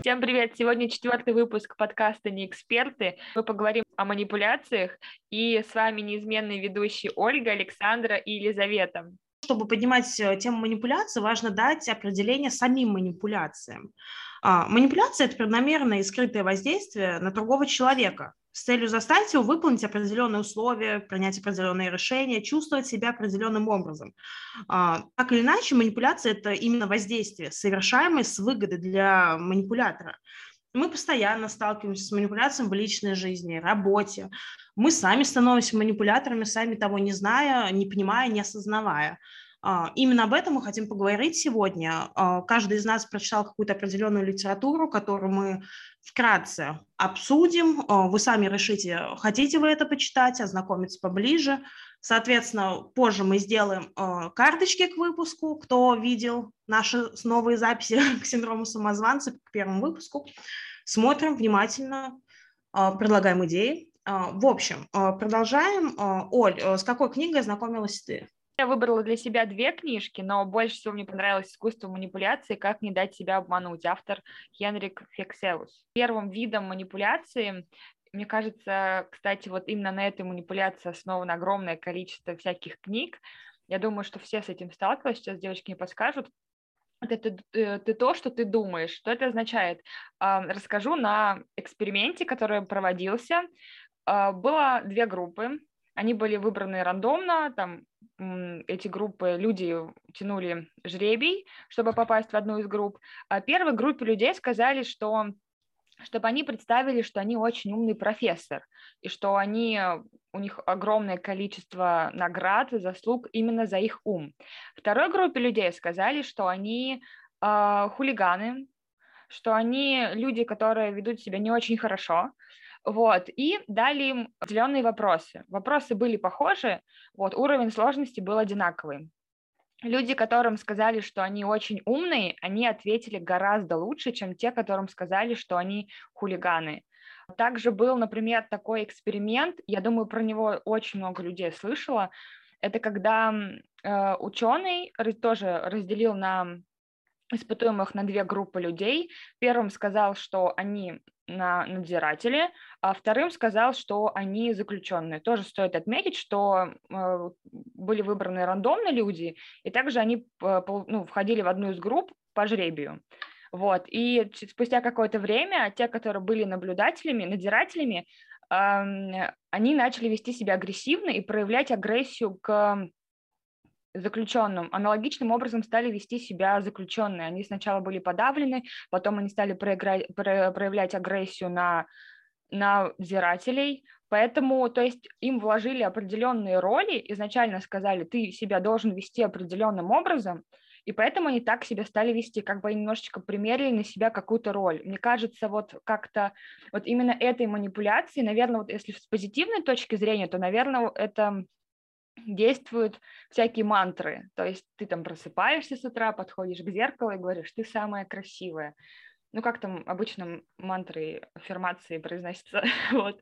Всем привет! Сегодня четвертый выпуск подкаста «Не эксперты». Мы поговорим о манипуляциях, и с вами неизменные ведущие Ольга, Александра и Елизавета. Чтобы поднимать э, тему манипуляции, важно дать определение самим манипуляциям. А, манипуляция – это преднамеренное и скрытое воздействие на другого человека, с целью заставить его выполнить определенные условия, принять определенные решения, чувствовать себя определенным образом. А, так или иначе, манипуляция – это именно воздействие, совершаемое с выгодой для манипулятора. Мы постоянно сталкиваемся с манипуляциями в личной жизни, работе. Мы сами становимся манипуляторами, сами того не зная, не понимая, не осознавая. А, именно об этом мы хотим поговорить сегодня. А, каждый из нас прочитал какую-то определенную литературу, которую мы вкратце обсудим. А, вы сами решите, хотите вы это почитать, ознакомиться поближе. Соответственно, позже мы сделаем карточки к выпуску. Кто видел наши новые записи к синдрому самозванца, к первому выпуску, смотрим внимательно, предлагаем идеи. В общем, продолжаем. Оль, с какой книгой ознакомилась ты? Я выбрала для себя две книжки, но больше всего мне понравилось «Искусство манипуляции. Как не дать себя обмануть» автор Хенрик Фексеус. Первым видом манипуляции мне кажется, кстати, вот именно на этой манипуляции основано огромное количество всяких книг. Я думаю, что все с этим сталкивались, сейчас девочки не подскажут. Это ты, э, ты то, что ты думаешь. Что это означает? Расскажу на эксперименте, который проводился. А, было две группы. Они были выбраны рандомно, там эти группы люди тянули жребий, чтобы попасть в одну из групп. А первой группе людей сказали, что чтобы они представили, что они очень умный профессор, и что они, у них огромное количество наград и заслуг именно за их ум. Второй группе людей сказали, что они э, хулиганы, что они люди, которые ведут себя не очень хорошо, вот, и дали им определенные вопросы. Вопросы были похожи, вот, уровень сложности был одинаковый. Люди, которым сказали, что они очень умные, они ответили гораздо лучше, чем те, которым сказали, что они хулиганы. Также был, например, такой эксперимент, я думаю, про него очень много людей слышало. Это когда э, ученый тоже разделил на испытуемых на две группы людей. Первым сказал, что они на надзиратели, а вторым сказал, что они заключенные. Тоже стоит отметить, что э, были выбраны рандомно люди, и также они э, ну, входили в одну из групп по жребию. Вот. И спустя какое-то время те, которые были наблюдателями, надзирателями, они начали вести себя агрессивно и проявлять агрессию к заключенным аналогичным образом стали вести себя заключенные. Они сначала были подавлены, потом они стали проиграть, проявлять агрессию на, на взирателей, Поэтому, то есть им вложили определенные роли, изначально сказали, ты себя должен вести определенным образом, и поэтому они так себя стали вести, как бы немножечко примерили на себя какую-то роль. Мне кажется, вот как-то вот именно этой манипуляции, наверное, вот если с позитивной точки зрения, то, наверное, это действуют всякие мантры. То есть ты там просыпаешься с утра, подходишь к зеркалу и говоришь, ты самая красивая. Ну, как там обычно мантры, аффирмации произносятся, вот.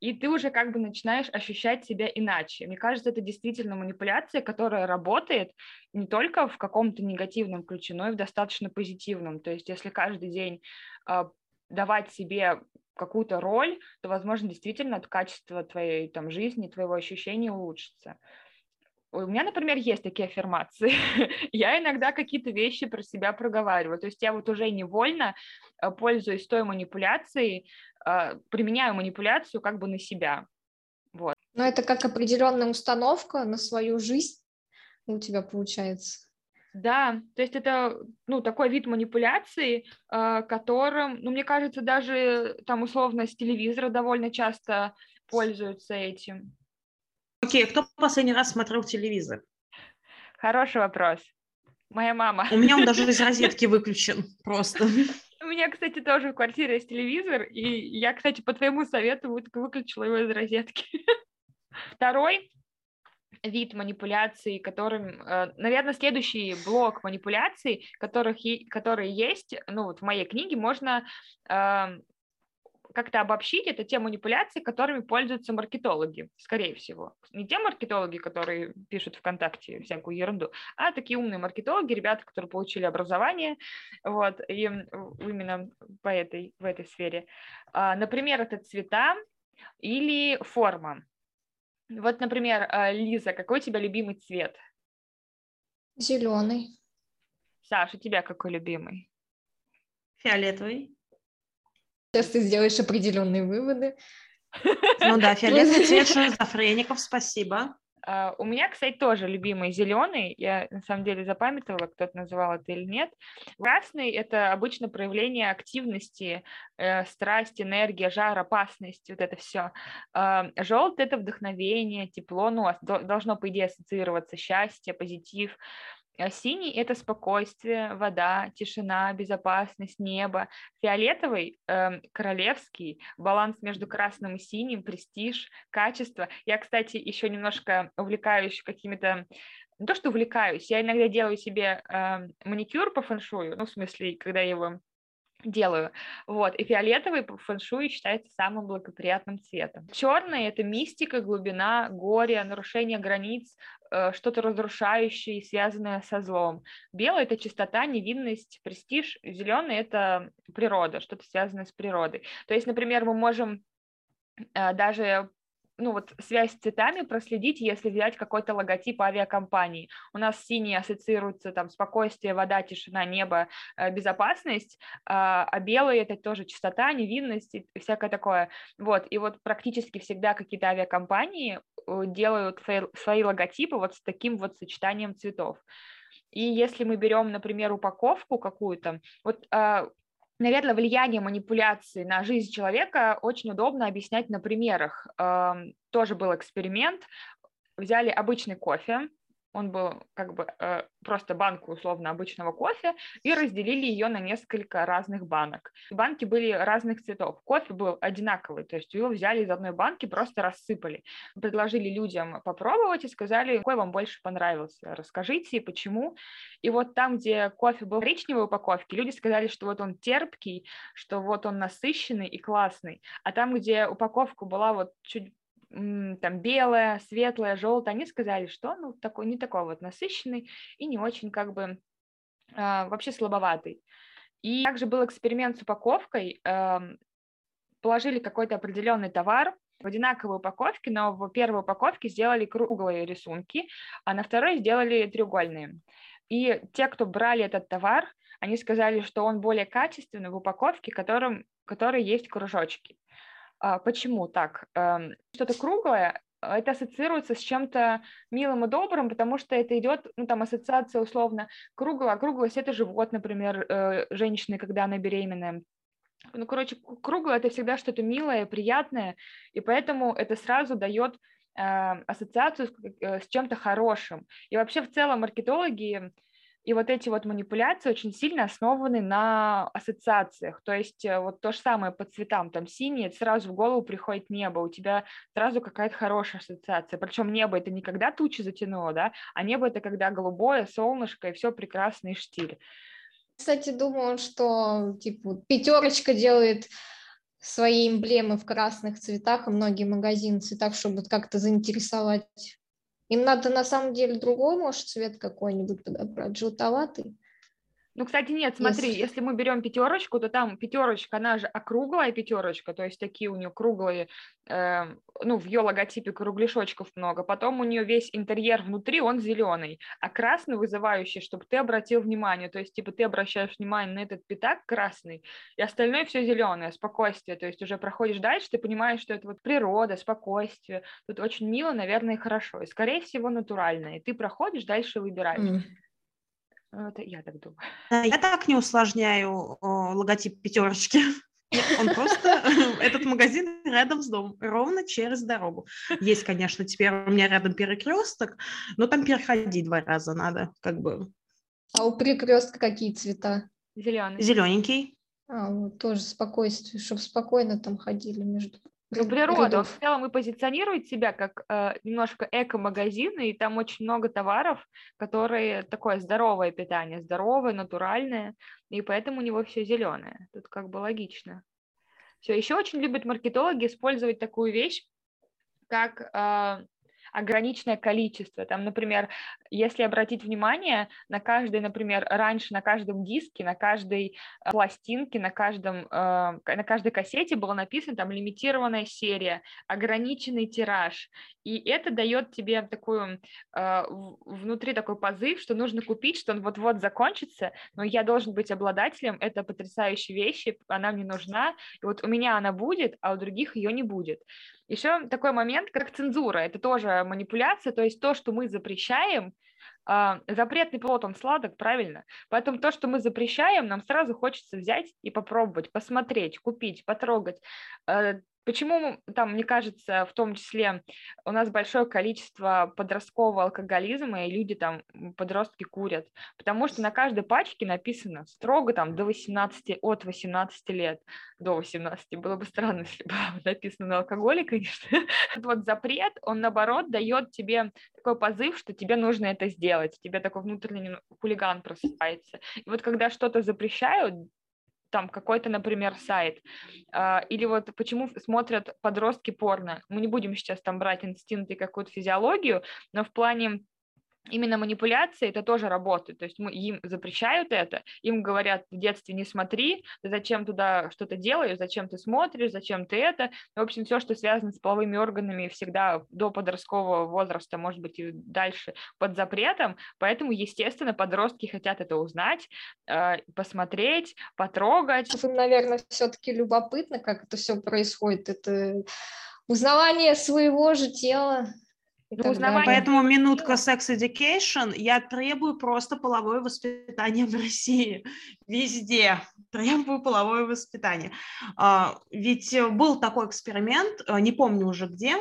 И ты уже как бы начинаешь ощущать себя иначе. Мне кажется, это действительно манипуляция, которая работает не только в каком-то негативном ключе, но и в достаточно позитивном. То есть если каждый день э, давать себе какую-то роль, то, возможно, действительно качество твоей там, жизни, твоего ощущения улучшится. У меня, например, есть такие аффирмации. я иногда какие-то вещи про себя проговариваю. То есть я вот уже невольно, э, пользуясь той манипуляцией, э, применяю манипуляцию как бы на себя. Вот. Но это как определенная установка на свою жизнь у тебя получается. Да, то есть это, ну, такой вид манипуляции, э, которым, ну, мне кажется, даже там условно с телевизора довольно часто пользуются этим. Окей, okay, кто последний раз смотрел телевизор? Хороший вопрос. Моя мама. У меня он даже из розетки выключен просто. У меня, кстати, тоже в квартире есть телевизор, и я, кстати, по твоему совету выключила его из розетки. Второй вид манипуляций, которым, э, наверное, следующий блок манипуляций, которых, которые есть, ну вот в моей книге можно эм, как-то обобщить, это те манипуляции, которыми пользуются маркетологи, скорее всего. Не те маркетологи, которые пишут ВКонтакте всякую ерунду, а такие умные маркетологи, ребята, которые получили образование, вот, и именно по этой, в этой сфере. А, например, это цвета или форма. Вот, например, а, Лиза, какой у тебя любимый цвет? Зеленый. Саша, у тебя какой любимый? Фиолетовый. Сейчас ты сделаешь определенные выводы. Ну да, фиолетовый цвет шизофреников, спасибо. Uh, у меня, кстати, тоже любимый зеленый. Я на самом деле запамятовала, кто-то называл это или нет. Красный это обычно проявление активности, э, страсть, энергия, жар, опасность, вот это все. Uh, желтый это вдохновение, тепло, ну, должно, по идее, ассоциироваться счастье, позитив. А синий – это спокойствие, вода, тишина, безопасность, небо. Фиолетовый э, – королевский, баланс между красным и синим, престиж, качество. Я, кстати, еще немножко увлекаюсь какими-то не то, что увлекаюсь, я иногда делаю себе э, маникюр по фэншую, ну, в смысле, когда я его делаю. Вот. И фиолетовый по фэншуй считается самым благоприятным цветом. Черный – это мистика, глубина, горе, нарушение границ, э, что-то разрушающее, связанное со злом. Белый – это чистота, невинность, престиж. Зеленый – это природа, что-то связанное с природой. То есть, например, мы можем э, даже ну вот связь с цветами проследить, если взять какой-то логотип авиакомпании. У нас синий ассоциируется там спокойствие, вода, тишина, небо, э, безопасность, а, а белый это тоже чистота, невинность и всякое такое. Вот, и вот практически всегда какие-то авиакомпании э, делают свои логотипы вот с таким вот сочетанием цветов. И если мы берем, например, упаковку какую-то, вот а, наверное, влияние манипуляции на жизнь человека очень удобно объяснять на примерах. Тоже был эксперимент. Взяли обычный кофе, он был как бы э, просто банку условно обычного кофе и разделили ее на несколько разных банок. Банки были разных цветов. Кофе был одинаковый, то есть его взяли из одной банки, просто рассыпали. Предложили людям попробовать и сказали, какой вам больше понравился, расскажите, почему. И вот там, где кофе был в коричневой упаковке, люди сказали, что вот он терпкий, что вот он насыщенный и классный. А там, где упаковка была вот чуть там белое, светлое, желтое, они сказали, что ну такой не такой вот насыщенный и не очень как бы э, вообще слабоватый. И также был эксперимент с упаковкой, э, положили какой-то определенный товар в одинаковой упаковке, но в первой упаковке сделали круглые рисунки, а на второй сделали треугольные. И те, кто брали этот товар, они сказали, что он более качественный в упаковке, которым, которой есть кружочки. А, почему так? Эм, что-то круглое, а, это ассоциируется с чем-то милым и добрым, потому что это идет, ну, там, ассоциация условно круглая, круглость – это живот, например, э, женщины, когда она беременная. Ну, короче, круглое – это всегда что-то милое, приятное, и поэтому это сразу дает э, ассоциацию э, с чем-то хорошим. И вообще в целом маркетологи и вот эти вот манипуляции очень сильно основаны на ассоциациях. То есть э, вот то же самое по цветам, там синее, сразу в голову приходит небо, у тебя сразу какая-то хорошая ассоциация. Причем небо это не когда тучи затянуло, да, а небо это когда голубое, солнышко и все прекрасно и штиль. Кстати, думаю, что типа пятерочка делает свои эмблемы в красных цветах, и многие магазины в цветах, чтобы как-то заинтересовать им надо на самом деле другой, может, цвет какой-нибудь подобрать, желтоватый. Ну, кстати, нет, смотри, если... если мы берем пятерочку, то там пятерочка, она же округлая пятерочка, то есть такие у нее круглые, э, ну, в ее логотипе кругляшочков много. Потом у нее весь интерьер внутри, он зеленый, а красный вызывающий, чтобы ты обратил внимание, то есть, типа, ты обращаешь внимание на этот пятак красный, и остальное все зеленое, спокойствие, то есть уже проходишь дальше, ты понимаешь, что это вот природа, спокойствие, тут очень мило, наверное, и хорошо, и, скорее всего, натурально, и ты проходишь, дальше выбираешь. Mm. Это я так думаю. Я так не усложняю логотип пятерочки. Он просто, этот магазин рядом с домом, ровно через дорогу. Есть, конечно, теперь у меня рядом перекресток, но там переходить два раза надо, как бы. А у перекрестка какие цвета? Зеленый. Зелененький. А, вот тоже спокойствие, чтобы спокойно там ходили между ну, природа. В целом и позиционирует себя как э, немножко эко-магазин, и там очень много товаров, которые такое здоровое питание, здоровое, натуральное, и поэтому у него все зеленое. Тут как бы логично. Все, еще очень любят маркетологи использовать такую вещь, как э, ограниченное количество. Там, например, если обратить внимание, на каждой, например, раньше на каждом диске, на каждой э, пластинке, на, каждом, э, на каждой кассете было написано там лимитированная серия, ограниченный тираж. И это дает тебе такую э, внутри такой позыв, что нужно купить, что он вот-вот закончится, но я должен быть обладателем, это потрясающая вещь, она мне нужна, и вот у меня она будет, а у других ее не будет. Еще такой момент, как цензура, это тоже манипуляция, то есть то, что мы запрещаем, Uh, запретный плод, он сладок, правильно? Поэтому то, что мы запрещаем, нам сразу хочется взять и попробовать, посмотреть, купить, потрогать. Почему там, мне кажется, в том числе у нас большое количество подросткового алкоголизма, и люди там, подростки курят? Потому что на каждой пачке написано строго там до 18, от 18 лет до 18. Было бы странно, если бы написано на алкоголе, конечно. Вот запрет, он наоборот дает тебе такой позыв, что тебе нужно это сделать. Тебе такой внутренний хулиган просыпается. И вот когда что-то запрещают, там какой-то, например, сайт, а, или вот почему смотрят подростки порно. Мы не будем сейчас там брать инстинкты и какую-то физиологию, но в плане именно манипуляции это тоже работает. То есть мы, им запрещают это, им говорят в детстве не смотри, зачем туда что-то делаешь, зачем ты смотришь, зачем ты это. В общем, все, что связано с половыми органами, всегда до подросткового возраста, может быть, и дальше под запретом. Поэтому, естественно, подростки хотят это узнать, э, посмотреть, потрогать. Им, наверное, все-таки любопытно, как это все происходит. Это узнавание своего же тела, ну, узнавание... Поэтому минутка Sex Education. Я требую просто половое воспитание в России. Везде требую половое воспитание. А, ведь был такой эксперимент, э, не помню уже где,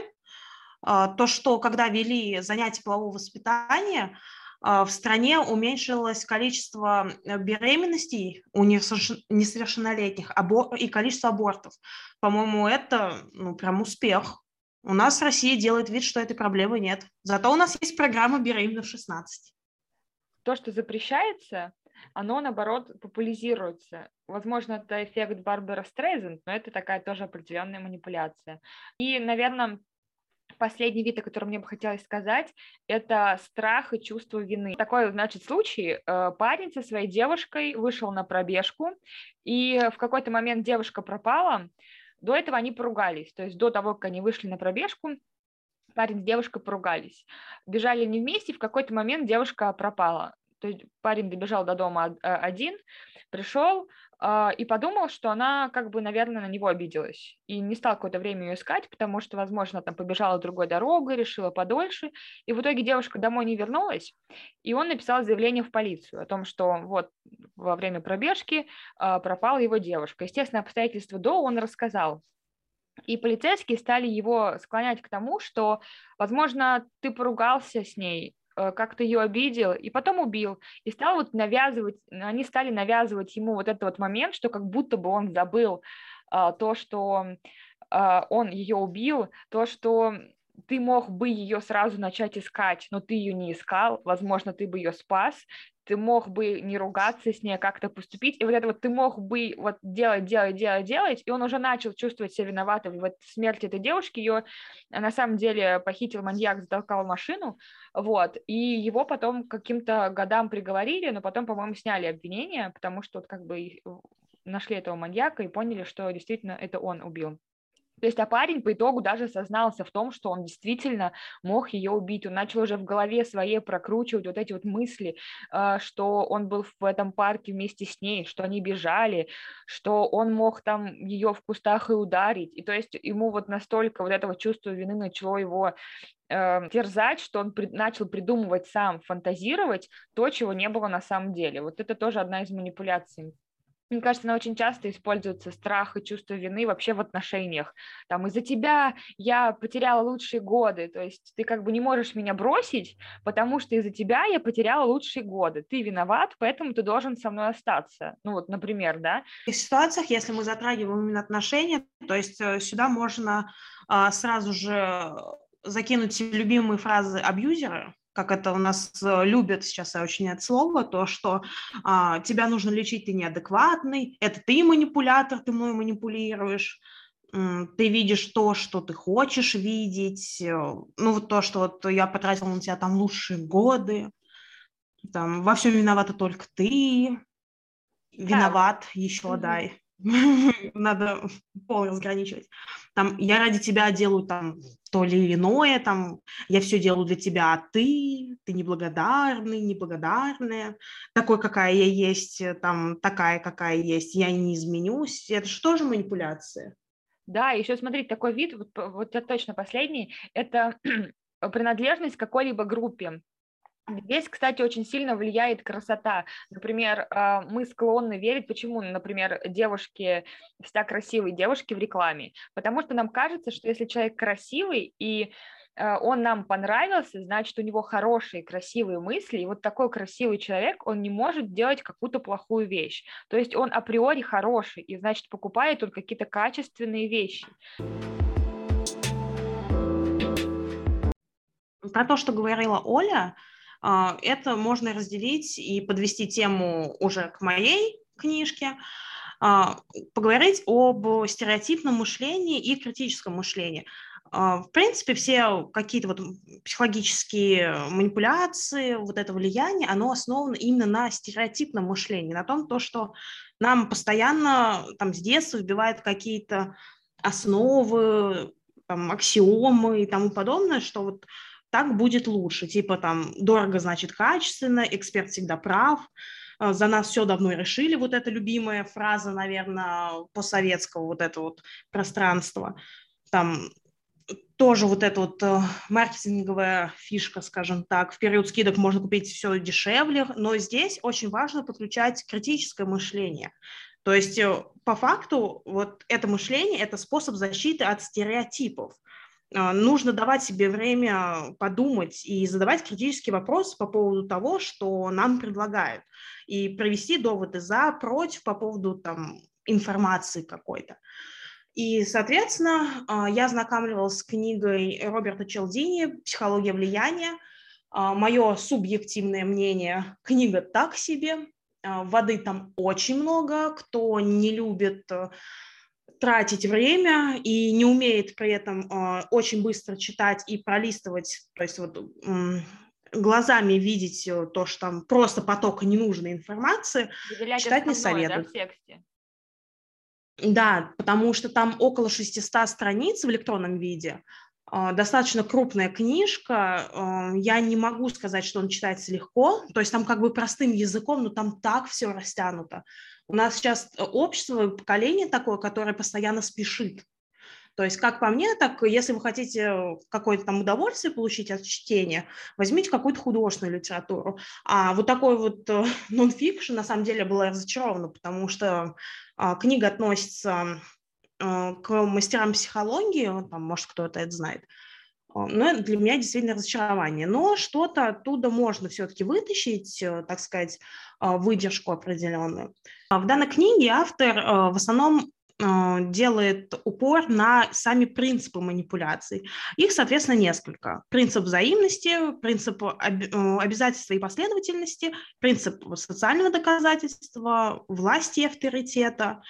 а, то, что когда вели занятия полового воспитания, а, в стране уменьшилось количество э, беременностей у несовершеннолетних и количество абортов. По-моему, это ну, прям успех. У нас Россия делает вид, что этой проблемы нет. Зато у нас есть программа «Беременна в 16». То, что запрещается, оно, наоборот, популяризируется. Возможно, это эффект Барбара Стрейзенд, но это такая тоже определенная манипуляция. И, наверное, последний вид, о котором мне бы хотелось сказать, это страх и чувство вины. Такой, значит, случай. Э, парень со своей девушкой вышел на пробежку, и в какой-то момент девушка пропала, до этого они поругались, то есть до того, как они вышли на пробежку, парень с девушкой поругались. Бежали не вместе, в какой-то момент девушка пропала. То есть парень добежал до дома один, пришел, и подумал, что она как бы, наверное, на него обиделась. И не стал какое-то время ее искать, потому что, возможно, там побежала другой дорогой, решила подольше. И в итоге девушка домой не вернулась, и он написал заявление в полицию о том, что вот во время пробежки а, пропала его девушка. Естественно, обстоятельства до он рассказал. И полицейские стали его склонять к тому, что, возможно, ты поругался с ней, как-то ее обидел, и потом убил. И стал вот навязывать, они стали навязывать ему вот этот вот момент, что как будто бы он забыл а, то, что а, он ее убил, то, что ты мог бы ее сразу начать искать, но ты ее не искал, возможно, ты бы ее спас, ты мог бы не ругаться с ней, а как-то поступить, и вот это вот ты мог бы вот делать, делать, делать, делать, и он уже начал чувствовать себя виноватым. Вот смерть этой девушки, ее на самом деле похитил маньяк, затолкал машину, вот, и его потом каким-то годам приговорили, но потом, по-моему, сняли обвинение, потому что вот как бы нашли этого маньяка и поняли, что действительно это он убил. То есть, а парень по итогу даже сознался в том, что он действительно мог ее убить. Он начал уже в голове своей прокручивать вот эти вот мысли, а, что он был в этом парке вместе с ней, что они бежали, что он мог там ее в кустах и ударить. И то есть ему вот настолько вот этого чувства вины начало его э, терзать, что он при, начал придумывать сам, фантазировать то, чего не было на самом деле. Вот это тоже одна из манипуляций мне кажется, она очень часто используется страх и чувство вины вообще в отношениях. Там из-за тебя я потеряла лучшие годы, то есть ты как бы не можешь меня бросить, потому что из-за тебя я потеряла лучшие годы. Ты виноват, поэтому ты должен со мной остаться. Ну вот, например, да. В ситуациях, если мы затрагиваем именно отношения, то есть э, сюда можно а, сразу же закинуть любимые фразы абьюзера, как это у нас э, любят сейчас очень это слово, то, что а, тебя нужно лечить, ты неадекватный, это ты манипулятор, ты мной манипулируешь, ты видишь то, что ты хочешь видеть, э, ну вот то, что вот я потратил на тебя там лучшие годы, там во всем виновата только ты, виноват да. еще mm-hmm. дай. надо пол разграничивать. Там, я ради тебя делаю там то ли иное, там, я все делаю для тебя, а ты, ты неблагодарный, неблагодарная, такой, какая я есть, там, такая, какая есть, я не изменюсь. Это же тоже манипуляция. Да, еще смотрите, такой вид, вот, вот это точно последний, это принадлежность к какой-либо группе. Здесь, кстати, очень сильно влияет красота. Например, а, мы склонны верить, почему, например, девушки, всегда красивые девушки в рекламе, потому что нам кажется, что если человек красивый и а, он нам понравился, значит, у него хорошие, красивые мысли, и вот такой красивый человек, он не может делать какую-то плохую вещь. То есть он априори хороший, и, значит, покупает только какие-то качественные вещи. Про то, что говорила Оля, это можно разделить и подвести тему уже к моей книжке, а, поговорить об стереотипном мышлении и критическом мышлении. А, в принципе, все какие-то вот психологические манипуляции, вот это влияние, оно основано именно на стереотипном мышлении, на том, то, что нам постоянно там с детства вбивают какие-то основы, там, аксиомы и тому подобное, что вот так будет лучше. Типа там дорого значит качественно, эксперт всегда прав, э, за нас все давно решили, вот эта любимая фраза, наверное, постсоветского вот это вот пространства. Там тоже вот эта вот э, маркетинговая фишка, скажем так. В период скидок можно купить все дешевле, но здесь очень важно подключать критическое мышление. То есть э, по факту вот это мышление – это способ защиты от стереотипов. А, нужно давать себе время подумать и задавать критический вопрос по поводу того, что нам предлагают, и провести доводы за, против по поводу там, информации какой-то. И, соответственно, а, я ознакомливалась с книгой Роберта Челдини «Психология влияния». А, Мое субъективное мнение – книга так себе, воды там очень много, кто не любит тратить время и не умеет при этом э, очень быстро читать и пролистывать, то есть вот э, глазами видеть то, что там просто поток ненужной информации, Выделять читать не советую. Да, в тексте? Да, потому что там около 600 страниц в электронном виде, а, достаточно крупная книжка. Я не могу сказать, что он читается легко, то есть там как бы простым языком, но там так все растянуто. У нас сейчас э, общество, поколение такое, которое постоянно спешит. То есть, как по мне, так если вы хотите какое-то там удовольствие получить от чтения, возьмите какую-то художественную литературу. А вот такой вот э, нонфикшн, на самом деле, была разочарована, потому что а, книга относится к мастерам психологии, там, может, кто-то это знает, а, но для меня действительно разочарование. Но что-то оттуда можно все-таки вытащить, э, так сказать, а, выдержку определенную. В данной книге автор в основном делает упор на сами принципы манипуляций. Их, соответственно, несколько. Принцип взаимности, принцип э, обязательства и последовательности, принцип социального доказательства, власти и авторитета, а,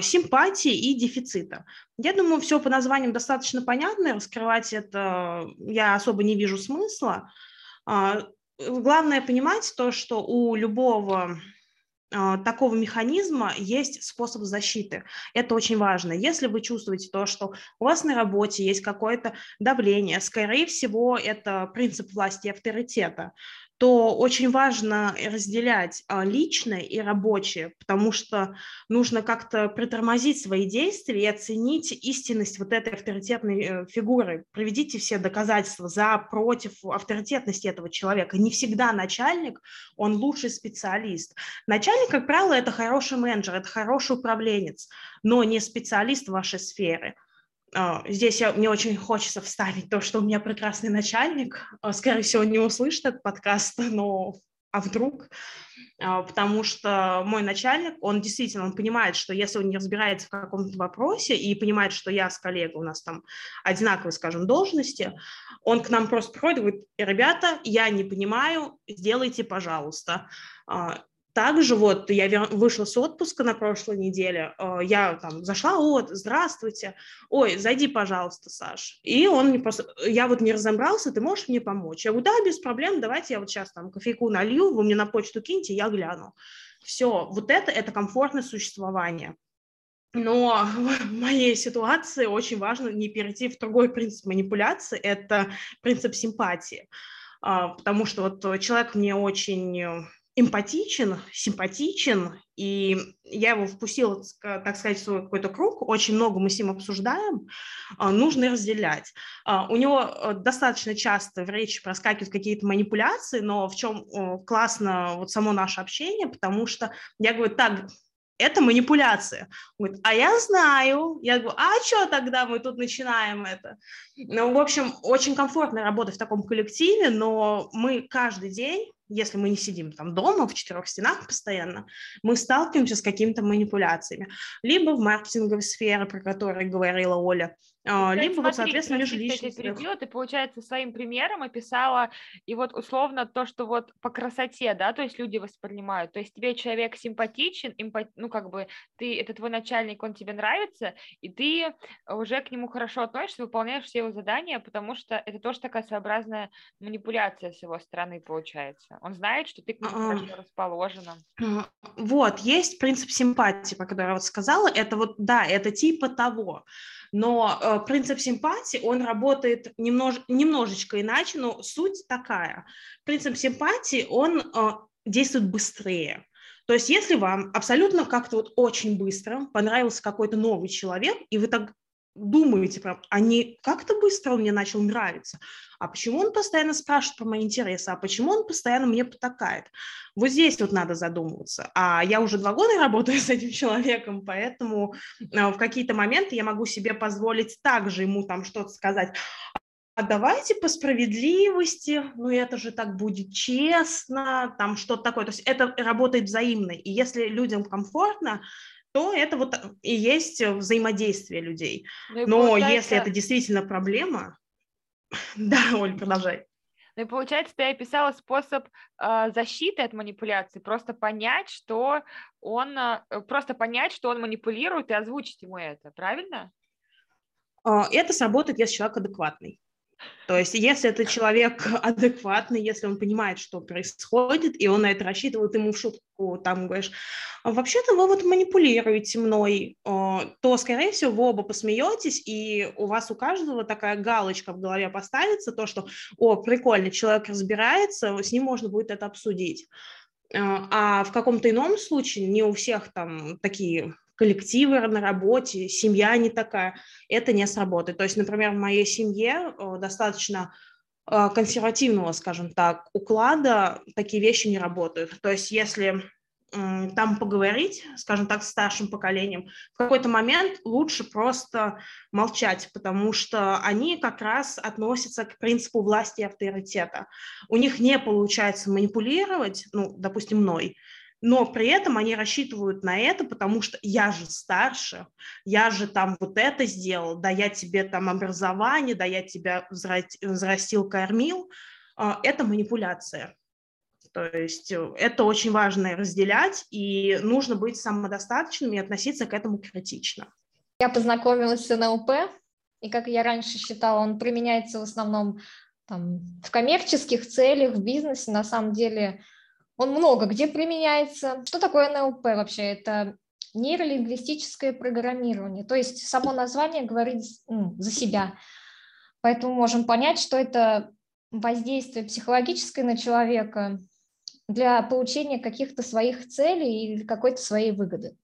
симпатии и дефицита. Я думаю, все по названиям достаточно понятно, раскрывать это я особо не вижу смысла. А, главное понимать то, что у любого а, такого механизма есть способ защиты. Это очень важно. Если вы чувствуете то, что у вас на работе есть какое-то давление, скорее всего, это принцип власти и авторитета то очень важно разделять а, личное и рабочее, потому что нужно как-то притормозить свои действия и оценить истинность вот этой авторитетной э, фигуры. Проведите все доказательства за, против авторитетности этого человека. Не всегда начальник, он лучший специалист. Начальник, как правило, это хороший менеджер, это хороший управленец, но не специалист в вашей сфере. А, здесь я, мне очень хочется вставить то, что у меня прекрасный начальник. А, скорее всего, не услышит этот подкаст, но а вдруг? А, потому что мой начальник, он действительно, он понимает, что если он не разбирается в каком-то вопросе и понимает, что я с коллегой, у нас там одинаковые, скажем, должности, он к нам просто приходит и говорит, ребята, я не понимаю, сделайте, пожалуйста. А, также вот я вышла с отпуска на прошлой неделе, э, я там зашла, вот, здравствуйте, ой, зайди, пожалуйста, Саш. И он мне просто, я вот не разобрался, ты можешь мне помочь? Я говорю, да, без проблем, давайте я вот сейчас там кофейку налью, вы мне на почту киньте, я гляну. Все, вот это, это комфортное существование. Но в моей ситуации очень важно не перейти в другой принцип манипуляции, это принцип симпатии. А, потому что вот человек мне очень эмпатичен, симпатичен, и я его впустила, так сказать, в свой какой-то круг, очень много мы с ним обсуждаем, а, нужно разделять. А, у него э, достаточно часто в речи проскакивают какие-то манипуляции, но в чем классно вот само наше общение, потому что я говорю, так, это манипуляция. Он говорит, а я знаю. Я говорю, а что тогда мы тут начинаем это? Ну, в общем, очень комфортно работать в таком коллективе, но мы каждый день если мы не сидим там дома в четырех стенах постоянно, мы сталкиваемся с какими-то манипуляциями. Либо в маркетинговой сфере, про которую говорила Оля, либо смотри, вот, соответственно, межличностных. Ты, получается, своим примером описала, и вот условно то, что вот по красоте, да, то есть люди воспринимают, то есть тебе человек симпатичен, импат... ну, как бы, ты, это твой начальник, он тебе нравится, и ты уже к нему хорошо относишься, выполняешь все его задания, потому что это тоже такая своеобразная манипуляция с его стороны получается. Он знает, что ты к нему а, хорошо расположена. Вот, есть принцип симпатии, про который я вот сказала, это вот, да, это типа того, но э, принцип симпатии, он работает немнож, немножечко иначе, но суть такая. Принцип симпатии, он э, действует быстрее. То есть если вам абсолютно как-то вот очень быстро понравился какой-то новый человек, и вы так думаете, прям, а не как-то быстро он мне начал нравиться, а почему он постоянно спрашивает про мои интересы, а почему он постоянно мне потакает. Вот здесь вот надо задумываться. А я уже два года работаю с этим человеком, поэтому а, в какие-то моменты я могу себе позволить также ему там что-то сказать, а давайте по справедливости, ну это же так будет честно, там что-то такое. То есть это работает взаимно. И если людям комфортно, то это вот и есть взаимодействие людей. Ну, Но получается... если это действительно проблема, да, Оль, продолжай. Ну и получается, ты описала способ э, защиты от манипуляции, просто понять, что он, э, просто понять, что он манипулирует и озвучить ему это, правильно? А, это сработает, если человек адекватный. То есть, если это человек адекватный, если он понимает, что происходит, и он на это рассчитывает, ему в шутку там говоришь, «А вообще-то вы вот манипулируете мной, то, скорее всего, вы оба посмеетесь, и у вас у каждого такая галочка в голове поставится, то, что, о, прикольно, человек разбирается, с ним можно будет это обсудить. А, а в каком-то ином случае не у всех там такие коллективы на работе, семья не такая, это не сработает. То есть, например, в моей семье э, достаточно э, консервативного, скажем так, уклада такие вещи не работают. То есть, если там поговорить, скажем так, с старшим поколением, в какой-то момент лучше просто молчать, потому что они как раз относятся к принципу власти и авторитета. У них не получается манипулировать, ну, допустим, мной, но при этом они рассчитывают на это, потому что я же старше, я же там вот это сделал, да я тебе там образование, да я тебя взрастил, кормил. А, это манипуляция. То есть э, это очень важно разделять, и нужно быть самодостаточным и относиться к этому критично. Я познакомилась с НЛП, и как я раньше считала, он применяется в основном там, в коммерческих целях, в бизнесе. На самом деле он много где применяется. Что такое НЛП вообще? Это нейролингвистическое программирование. То есть само название говорит ну, за себя. Поэтому можем понять, что это воздействие психологическое на человека для получения каких-то своих целей или какой-то своей выгоды.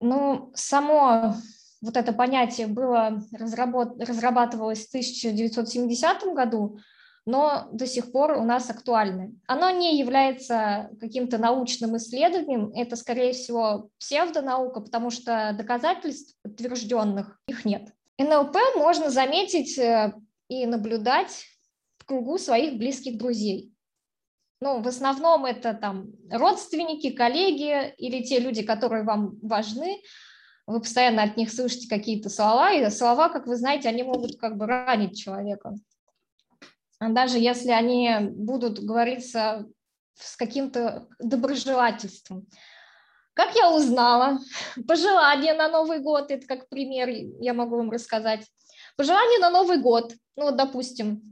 Ну, само вот это понятие было разработ... разрабатывалось в 1970 году, но до сих пор у нас актуальны. Оно не является каким-то научным исследованием, это, скорее всего, псевдонаука, потому что доказательств подтвержденных их нет. НЛП можно заметить э, и наблюдать в кругу своих близких друзей. Ну, в основном это там родственники, коллеги или те люди, которые вам важны. Вы постоянно от них слышите какие-то слова, и слова, как вы знаете, они могут как бы ранить человека. Даже если они будут говориться с каким-то доброжелательством. Как я узнала? Пожелание на Новый год, это как пример я могу вам рассказать. Пожелание на Новый год, ну вот допустим,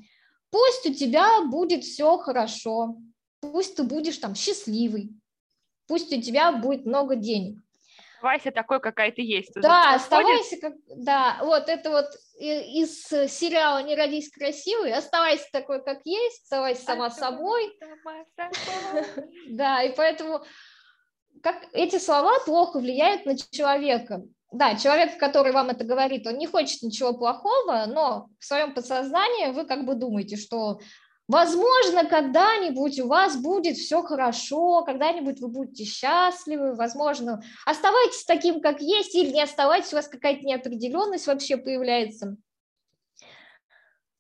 пусть у тебя будет все хорошо, пусть ты будешь там счастливый, пусть у тебя будет много денег. Оставайся такой, какая ты есть. да, оставайся как... Да, вот это вот из сериала «Не родись красивой», оставайся такой, как есть, оставайся сама собой. Да, и поэтому как эти слова плохо влияют на человека. Да, человек, который вам это говорит, он не хочет ничего плохого, но в своем подсознании вы как бы думаете, что возможно, когда-нибудь у вас будет все хорошо, когда-нибудь вы будете счастливы, возможно, оставайтесь таким, как есть, или не оставайтесь, у вас какая-то неопределенность вообще появляется.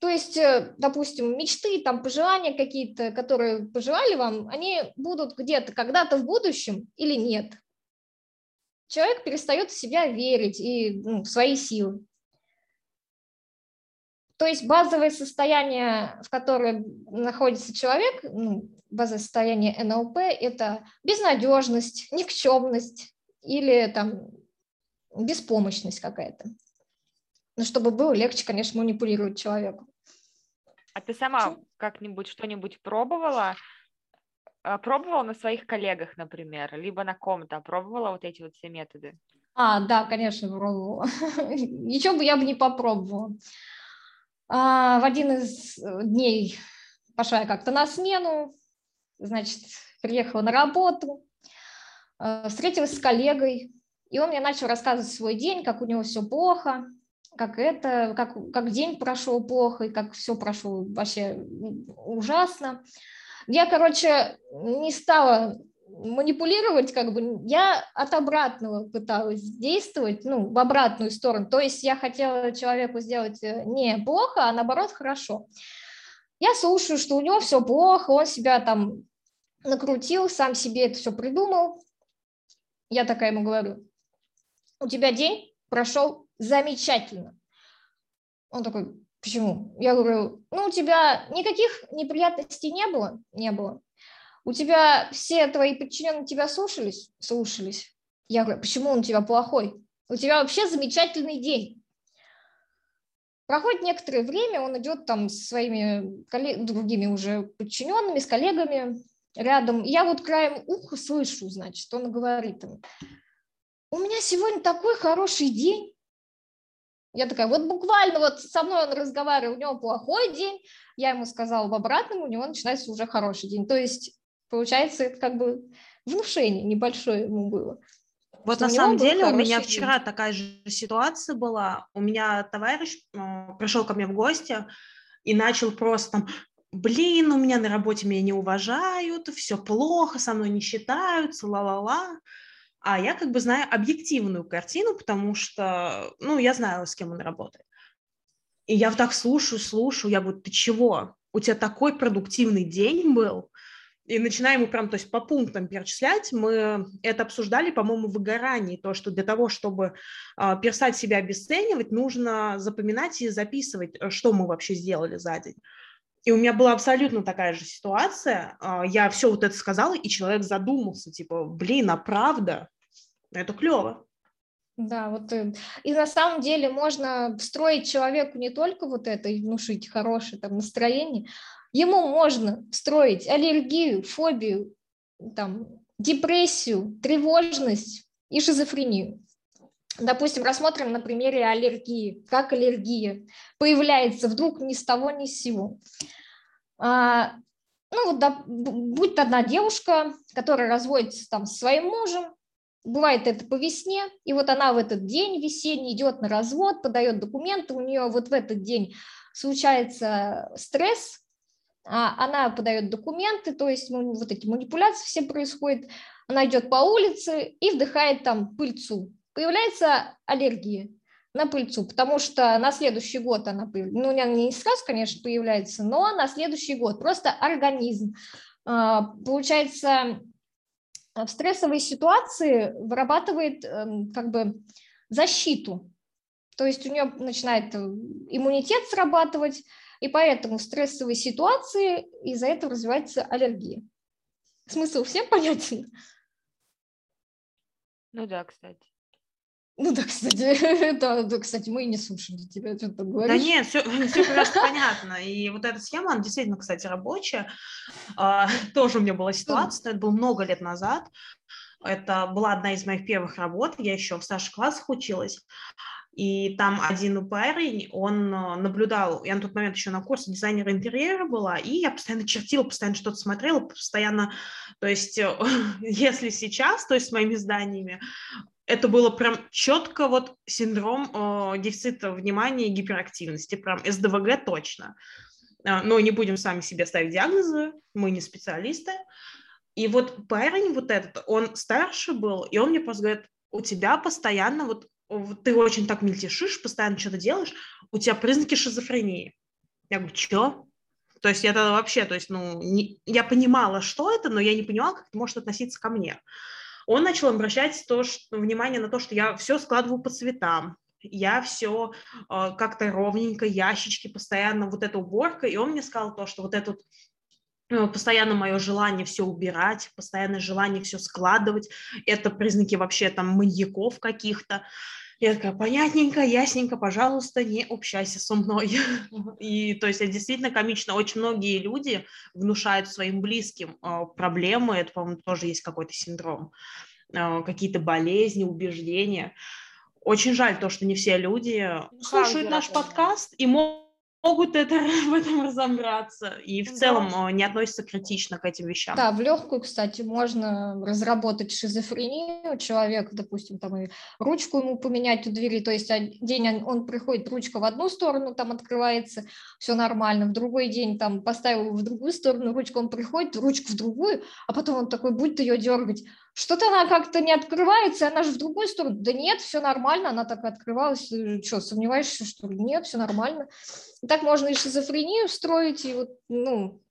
То есть, э, допустим, мечты, там, пожелания какие-то, которые пожелали вам, они будут где-то, когда-то в будущем или нет. Человек перестает в себя верить и ну, в свои силы. То есть базовое состояние, в котором находится человек, ну, базовое состояние НЛП – это безнадежность, никчемность или там беспомощность какая-то. Ну, чтобы было легче, конечно, манипулировать человеку. А ты сама как-нибудь что-нибудь пробовала? А, пробовала на своих коллегах, например, либо на ком-то? Пробовала вот эти вот все методы? А, да, конечно, пробовала. Ничего бы я бы не попробовала. А, в один из э, дней пошла я как-то на смену, значит, приехала на работу, э, встретилась с коллегой, и он мне начал рассказывать свой день, как у него все плохо, как это, как, как день прошел плохо, и как все прошло вообще ужасно. Я, короче, не стала манипулировать, как бы я от обратного пыталась действовать, ну, в обратную сторону. То есть я хотела человеку сделать э, не плохо, а наоборот хорошо. Я слушаю, что у него все плохо, он себя там накрутил, сам себе это все придумал. Я такая ему говорю, у тебя день прошел замечательно. Он такой, почему? Я говорю, ну, у тебя никаких неприятностей не было? Не было. У тебя все твои подчиненные тебя слушались? Слушались. Я говорю, почему он у тебя плохой? У тебя вообще замечательный день. Проходит некоторое время, он идет там с своими коллег... другими уже подчиненными, с коллегами рядом. Я вот краем уха слышу, значит, он говорит им, у меня сегодня такой хороший день, я такая, вот буквально вот со мной он разговаривал, у него плохой день, я ему сказала в обратном, у него начинается уже хороший день. То есть, получается, это как бы внушение небольшое ему было. Вот на самом деле у меня день. вчера такая же ситуация была. У меня товарищ э, пришел ко мне в гости и начал просто там, блин, у меня на работе меня не уважают, все плохо, со мной не считаются, ла-ла-ла а я как бы знаю объективную картину, потому что, ну, я знаю, с кем он работает. И я вот так слушаю, слушаю, я говорю, ты чего? У тебя такой продуктивный день был? И начинаем ему прям, то есть по пунктам перечислять. Мы это обсуждали, по-моему, в выгорании, то, что для того, чтобы э, перестать себя обесценивать, нужно запоминать и записывать, э, что мы вообще сделали за день. И у меня была абсолютно такая же ситуация. Э, я все вот это сказала, и человек задумался, типа, блин, а правда? Это клево. Да, вот э, и на самом деле можно встроить человеку не только вот это внушить хорошее там настроение, ему можно встроить аллергию, фобию, там, депрессию, тревожность и шизофрению. Допустим, рассмотрим на примере аллергии. Как аллергия появляется вдруг ни с того, ни с сего. А, ну вот, да, будь одна девушка, которая разводится там с своим мужем, Бывает это по весне, и вот она в этот день весенний идет на развод, подает документы, у нее вот в этот день случается стресс, она подает документы, то есть вот эти манипуляции все происходят, она идет по улице и вдыхает там пыльцу. Появляется аллергия на пыльцу, потому что на следующий год она, ну, не сразу, конечно, появляется, но на следующий год просто организм получается, в стрессовой ситуации вырабатывает эм, как бы защиту. То есть у нее начинает иммунитет срабатывать, и поэтому в стрессовой ситуации из-за этого развивается аллергия. Смысл всем понятен? Ну да, кстати. Ну да, кстати, да, да, кстати, мы и не слушали тебя, что ты говоришь. Да нет, все, все просто понятно. И вот эта схема, она действительно, кстати, рабочая. А, тоже у меня была ситуация, это было много лет назад. Это была одна из моих первых работ, я еще в старших классах училась. И там один парень, он э, наблюдал, я на тот момент еще на курсе дизайнера интерьера была, и я постоянно чертила, постоянно что-то смотрела, постоянно, то есть, э, если сейчас, то есть с моими зданиями, это было прям четко вот синдром э, дефицита внимания и гиперактивности, прям СДВГ точно. Э, но не будем сами себе ставить диагнозы, мы не специалисты. И вот парень вот этот, он старше был, и он мне просто говорит, у тебя постоянно вот ты очень так мельтешишь, постоянно что-то делаешь, у тебя признаки шизофрении. Я говорю, что? То есть я тогда вообще, то есть, ну, не, я понимала, что это, но я не понимала, как это может относиться ко мне. Он начал обращать то, что, внимание на то, что я все складываю по цветам, я все э, как-то ровненько, ящички, постоянно вот эта уборка, и он мне сказал то, что вот этот ну, постоянно мое желание все убирать, постоянное желание все складывать, это признаки вообще там маньяков каких-то. Я такая, понятненько, ясненько, пожалуйста, не общайся со мной. И то есть это действительно комично. Очень многие люди внушают своим близким э, проблемы, это, по-моему, тоже есть какой-то синдром, э, какие-то болезни, убеждения. Очень жаль то, что не все люди слушают наш подкаст и могут могут это, в этом разобраться и в да. целом э, не относятся критично к этим вещам. Да, в легкую, кстати, можно разработать шизофрению человека, допустим, там и ручку ему поменять у двери, то есть день он, он приходит, ручка в одну сторону там открывается, все нормально, в другой день там поставил в другую сторону ручку, он приходит, ручку в другую, а потом он такой будет ее дергать, что-то она как-то не открывается, она же в другую сторону. Да нет, все нормально, она так открывалась. Что, сомневаешься, что ли? Нет, все нормально. И так можно и шизофрению строить, и вот, ну,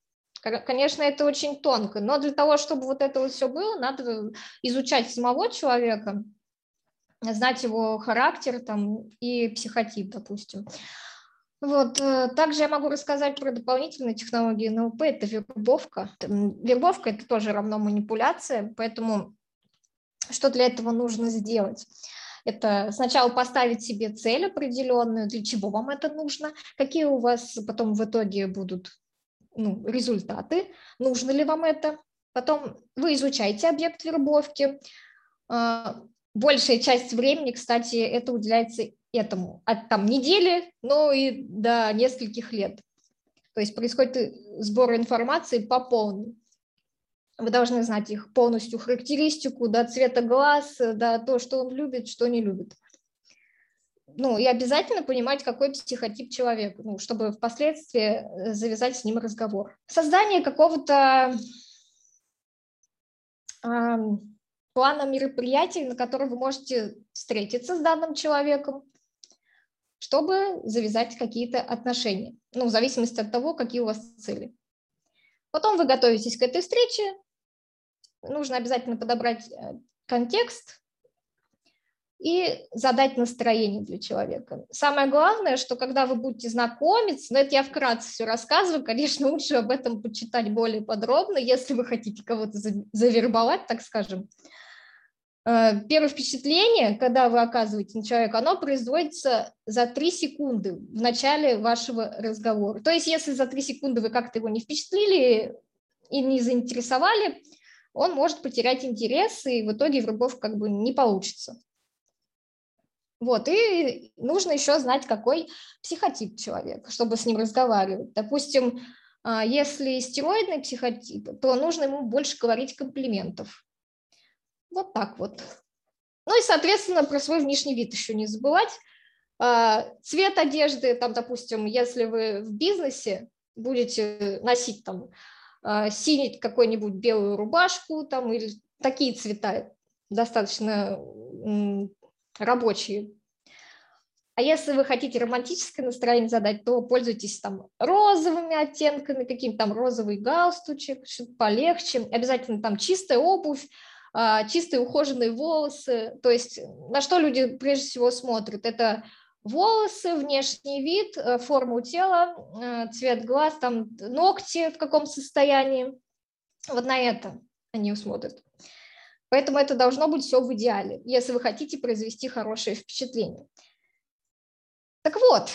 конечно, это очень тонко, но для того, чтобы вот это вот все было, надо изучать самого человека, знать его характер там и психотип, допустим. Вот. Э, также я могу рассказать про дополнительные технологии НЛП. Это вербовка. Вербовка – это тоже равно манипуляция, поэтому что для этого нужно сделать? Это сначала поставить себе цель определенную, для чего вам это нужно, какие у вас потом в итоге будут ну, результаты, нужно ли вам это. Потом вы изучаете объект вербовки. А, большая часть времени, кстати, это уделяется этому, от там недели, но и до нескольких лет. То есть происходит сбор информации по полной. Вы должны знать их полностью характеристику, до цвета глаз, до то, что он любит, что не любит. Ну, и обязательно понимать, какой психотип человека, ну, чтобы впоследствии э, завязать с ним разговор. Создание какого-то э, плана мероприятий, на котором вы можете встретиться с данным человеком, чтобы завязать какие-то отношения, ну, в зависимости от того, какие у вас цели. Потом вы готовитесь к этой встрече, нужно обязательно подобрать э, контекст и задать настроение для человека. Самое главное, что когда вы будете знакомиться, но ну, это я вкратце все рассказываю, конечно, лучше об этом почитать более подробно, если вы хотите кого-то завербовать, так скажем, первое впечатление, когда вы оказываете на человека, оно производится за 3 секунды в начале вашего разговора. То есть если за 3 секунды вы как-то его не впечатлили и не заинтересовали, он может потерять интерес, и в итоге вербовка как бы не получится. Вот, и нужно еще знать, какой психотип человека, чтобы с ним разговаривать. Допустим, а, если стероидный психотип, то нужно ему больше говорить комплиментов. Вот так вот. Ну и, соответственно, про свой внешний вид еще не забывать. А, цвет одежды, там, допустим, если вы в бизнесе будете носить там а, синий какой-нибудь белую рубашку там или такие цвета достаточно рабочие, А если вы хотите романтическое настроение задать, то пользуйтесь там розовыми оттенками, каким-то там розовый галстучек, что-то полегче. Обязательно там чистая обувь, чистые ухоженные волосы. То есть на что люди прежде всего смотрят? Это волосы, внешний вид, э, форму тела, э, цвет глаз, там ногти в каком состоянии. Вот на это они смотрят. Поэтому это должно быть все в идеале, если вы хотите произвести хорошее впечатление. Так вот,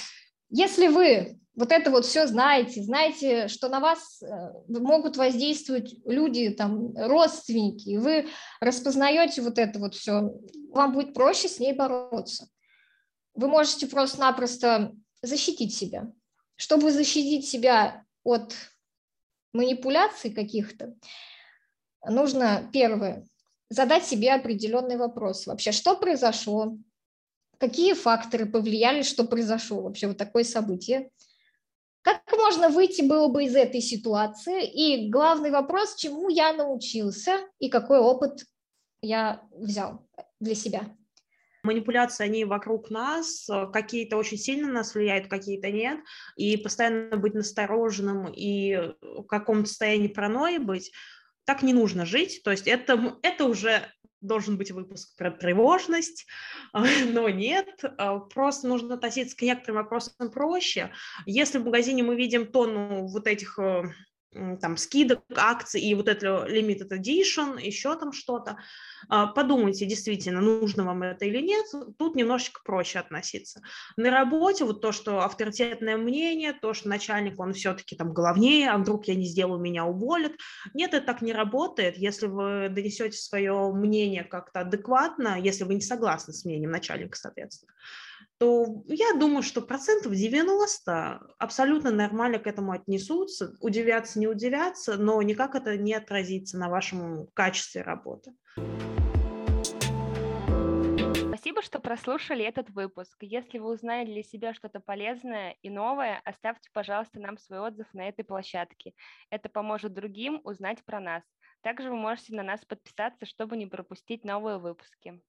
если вы вот это вот все знаете, знаете, что на вас э, могут воздействовать люди, там, родственники, и вы распознаете вот это вот все, вам будет проще с ней бороться. Вы можете просто-напросто защитить себя. Чтобы защитить себя от манипуляций каких-то, нужно, первое, задать себе определенный вопрос. Вообще, что произошло? Какие факторы повлияли, что произошло вообще вот такое событие? Как можно выйти было бы из этой ситуации? И главный вопрос, чему я научился и какой опыт я взял для себя? манипуляции, они вокруг нас, какие-то очень сильно нас влияют, какие-то нет, и постоянно быть настороженным и в каком-то состоянии паранойи быть, так не нужно жить, то есть это, это уже должен быть выпуск про тревожность, но нет, а, просто нужно относиться к некоторым вопросам проще. Если в магазине мы видим тонну вот этих э, там скидок, акций и вот это limited edition, еще там что-то. А, подумайте, действительно, нужно вам это или нет. Тут немножечко проще относиться. На работе вот то, что авторитетное мнение, то, что начальник, он все-таки там главнее, а вдруг я не сделаю, меня уволят. Нет, это так не работает. Если вы донесете свое мнение как-то адекватно, если вы не согласны с мнением начальника, соответственно, то я думаю, что процентов 90 абсолютно нормально к этому отнесутся, удивятся, не удивятся, но никак это не отразится на вашем качестве работы. Спасибо, что прослушали этот выпуск. Если вы узнали для себя что-то полезное и новое, оставьте, пожалуйста, нам свой отзыв на этой площадке. Это поможет другим узнать про нас. Также вы можете на нас подписаться, чтобы не пропустить новые выпуски.